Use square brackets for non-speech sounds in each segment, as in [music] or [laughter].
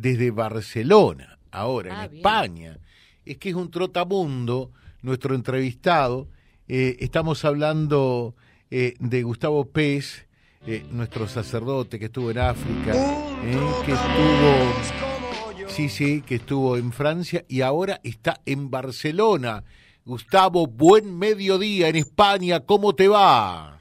desde Barcelona, ahora Ah, en bien. España. Es que es un trotamundo, nuestro entrevistado. Eh, estamos hablando eh, de Gustavo Pez, eh, nuestro sacerdote que estuvo en África, eh, que estuvo, sí, sí, que estuvo en Francia y ahora está en Barcelona. Gustavo, buen mediodía en España, ¿cómo te va?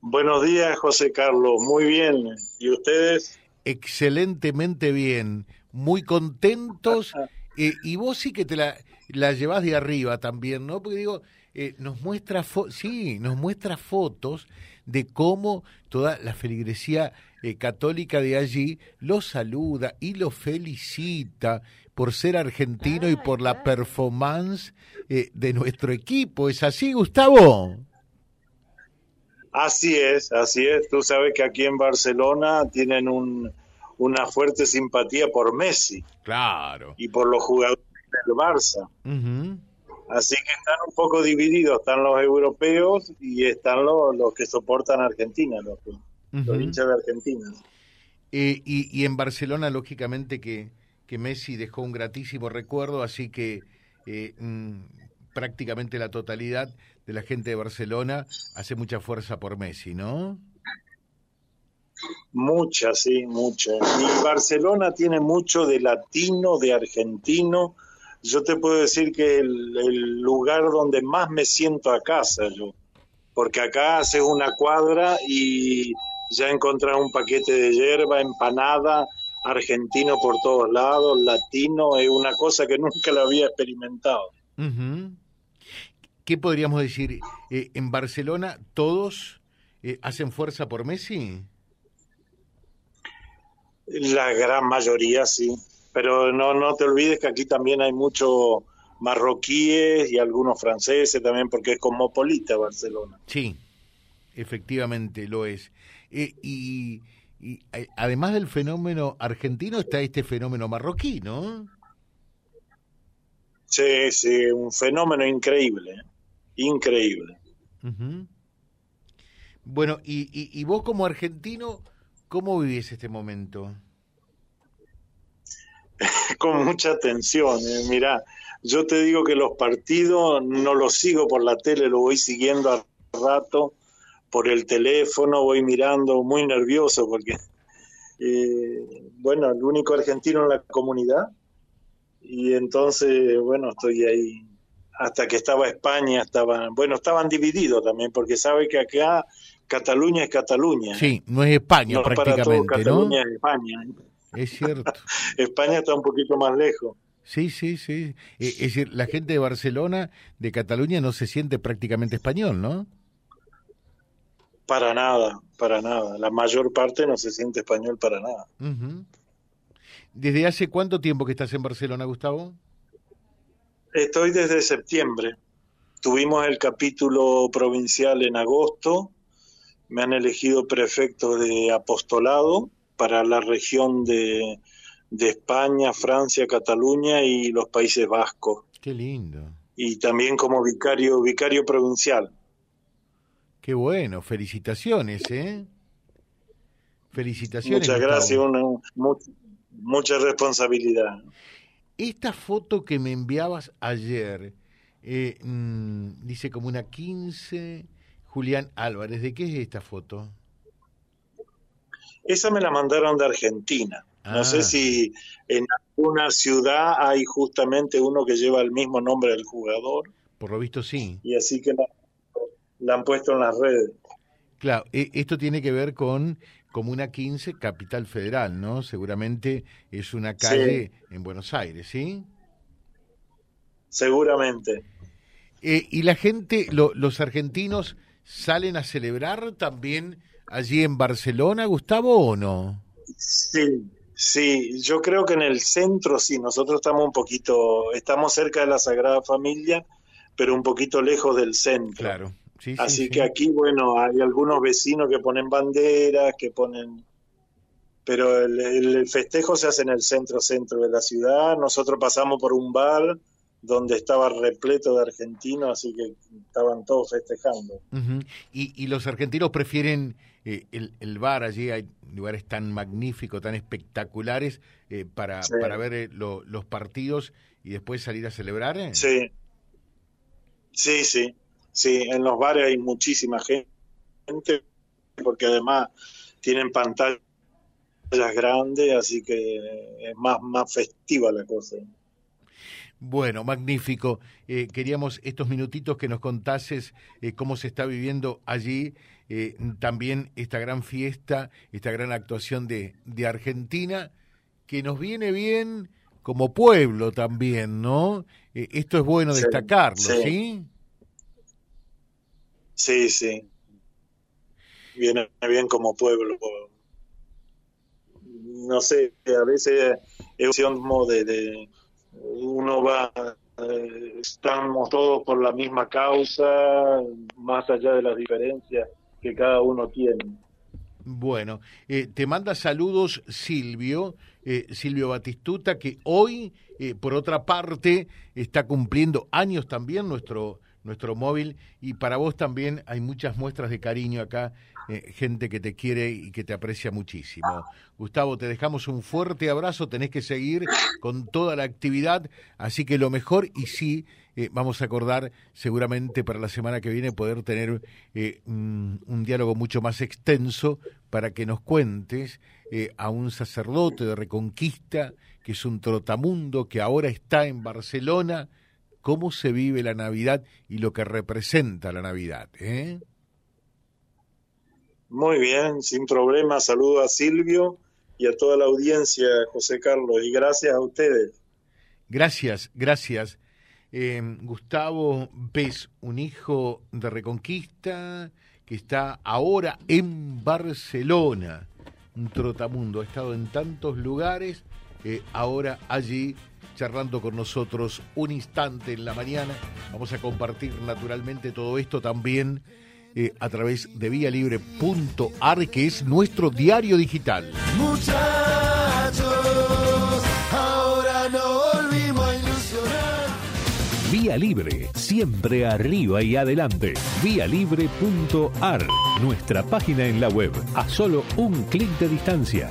Buenos días, José Carlos. Muy bien. ¿Y ustedes? Excelentemente bien, muy contentos. eh, y vos sí que te la, la llevas de arriba también, ¿no? Porque digo, eh, nos muestra, fo- sí, nos muestra fotos de cómo toda la feligresía eh, católica de allí lo saluda y lo felicita por ser argentino y por la performance eh, de nuestro equipo. ¿Es así, Gustavo? Así es, así es. Tú sabes que aquí en Barcelona tienen un, una fuerte simpatía por Messi Claro. y por los jugadores del Barça. Así que están un poco divididos. Están los europeos y están los, los que soportan a Argentina, los, que- los hinchas de Argentina. Eh, y, y en Barcelona, lógicamente, que, que Messi dejó un gratísimo recuerdo, así que eh, mm, prácticamente la totalidad de la gente de Barcelona hace mucha fuerza por Messi, ¿no? Mucha, sí, mucha. Y Barcelona tiene mucho de latino, de argentino. Yo te puedo decir que el, lugar donde más me siento a casa yo, porque acá haces una cuadra y ya encontrás un paquete de hierba, empanada, argentino por todos lados, latino, es una cosa que [laughs] nunca la había experimentado. ¿Qué podríamos decir? Eh, ¿En Barcelona todos eh, hacen fuerza por Messi? La gran mayoría sí, pero no, no te olvides que aquí también hay muchos marroquíes y algunos franceses también, porque es cosmopolita Barcelona. Sí, efectivamente lo es. Eh, y, y, además del fenómeno argentino está este fenómeno marroquí, ¿no? Sí, sí, un fenómeno increíble, increíble. Bueno, y, y, y vos como argentino, ¿cómo vivís este momento? [laughs] Con mucha atención, ¿eh? mira, yo te digo que los partidos no los sigo por la tele, lo voy siguiendo a rato por el teléfono, voy mirando muy nervioso porque, [laughs] eh, bueno, el único argentino en la comunidad y entonces, bueno, estoy ahí. Hasta que estaba España, estaban, bueno, estaban divididos también, porque sabe que acá Cataluña es Cataluña. Sí, no es España No para todo prácticamente, ¿no? Cataluña es España. Es cierto. [laughs] España está un poquito más lejos. Sí, sí, sí. Eh, Es decir, la gente de Barcelona, de Cataluña, no se siente prácticamente español, ¿no? Para nada, para nada. La mayor parte no se siente español para nada. ¿Desde hace cuánto tiempo que estás en Barcelona, Gustavo? Estoy desde septiembre. Tuvimos el capítulo provincial en agosto. Me han elegido prefecto de apostolado para la región de, de España, Francia, Cataluña y los Países Vascos. Qué lindo. Y también como vicario, vicario provincial. Qué bueno. Felicitaciones, ¿eh? Felicitaciones. Muchas gracias, una, mucha responsabilidad. Esta foto que me enviabas ayer, eh, mm, dice como una 15, Julián Álvarez. ¿De qué es esta foto? Esa me la mandaron de Argentina. No Ah. sé si en alguna ciudad hay justamente uno que lleva el mismo nombre del jugador Por lo visto sí. y así que la, la han puesto en las redes. Claro, e- esto tiene que ver con Comuna 15, Capital Federal, ¿no? Seguramente es una calle en Buenos Aires, ¿sí? Seguramente. Eh, ¿Y la gente, lo- los argentinos, salen a celebrar también allí en Barcelona, Gustavo, o no? Sí, sí, yo creo que en el centro sí, nosotros estamos un poquito, estamos cerca de la Sagrada Familia, pero un poquito lejos del centro. Claro. Sí, sí, Así sí. que aquí, bueno, hay algunos vecinos que ponen banderas, que ponen... Pero el, el festejo se hace en el centro-centro de la ciudad. Nosotros pasamos por un bar donde estaba repleto de argentinos, así que estaban todos festejando. ¿Y, los argentinos prefieren eh, el, bar allí? Hay lugares tan magníficos, tan espectaculares eh, para, para ver eh, los partidos y después salir a celebrar. Sí, sí, sí, sí. En los bares hay muchísima gente porque además tienen pantallas grandes, así que es más, más festiva la cosa. Bueno, magnífico. Eh, queríamos estos minutitos que nos contases eh, cómo se está viviendo allí eh, también esta gran fiesta, esta gran actuación de, de Argentina, que nos viene bien como pueblo también, ¿no? esto es bueno destacarlo, ¿sí? Sí, sí. Viene bien como pueblo. No sé, a veces es un de, de uno va, eh, estamos todos por la misma causa, más allá de las diferencias que cada uno tiene. Bueno, eh, te manda saludos Silvio, eh, Silvio Batistuta, que hoy, por otra parte, está cumpliendo años también nuestro, nuestro móvil. Y para vos también hay muchas muestras de cariño acá eh, gente que te quiere y que te aprecia muchísimo. Gustavo, te dejamos un fuerte abrazo, tenés que seguir con toda la actividad, así que lo mejor y sí, eh, vamos a acordar seguramente para la semana que viene poder tener eh, un, diálogo mucho más extenso para que nos cuentes a un sacerdote de Reconquista, que es un trotamundo, que ahora está en Barcelona, cómo se vive la Navidad y lo que representa la Navidad. ¿eh? Muy bien, sin problema. Saludo a Silvio y a toda la audiencia, José Carlos, y gracias a ustedes. Gracias, gracias. Eh, Gustavo ves un hijo de Reconquista que está ahora en Barcelona, un trotamundo, ha estado en tantos lugares, eh, ahora allí charlando con nosotros un instante en la mañana. Vamos a compartir naturalmente todo esto también eh, a través de vialibre.ar, que es nuestro diario digital. Muchachos, ahora no volvimos a ilusionar. Vía Libre, siempre arriba y adelante. Vialibre.ar, nuestra página en la web, a solo un clic de distancia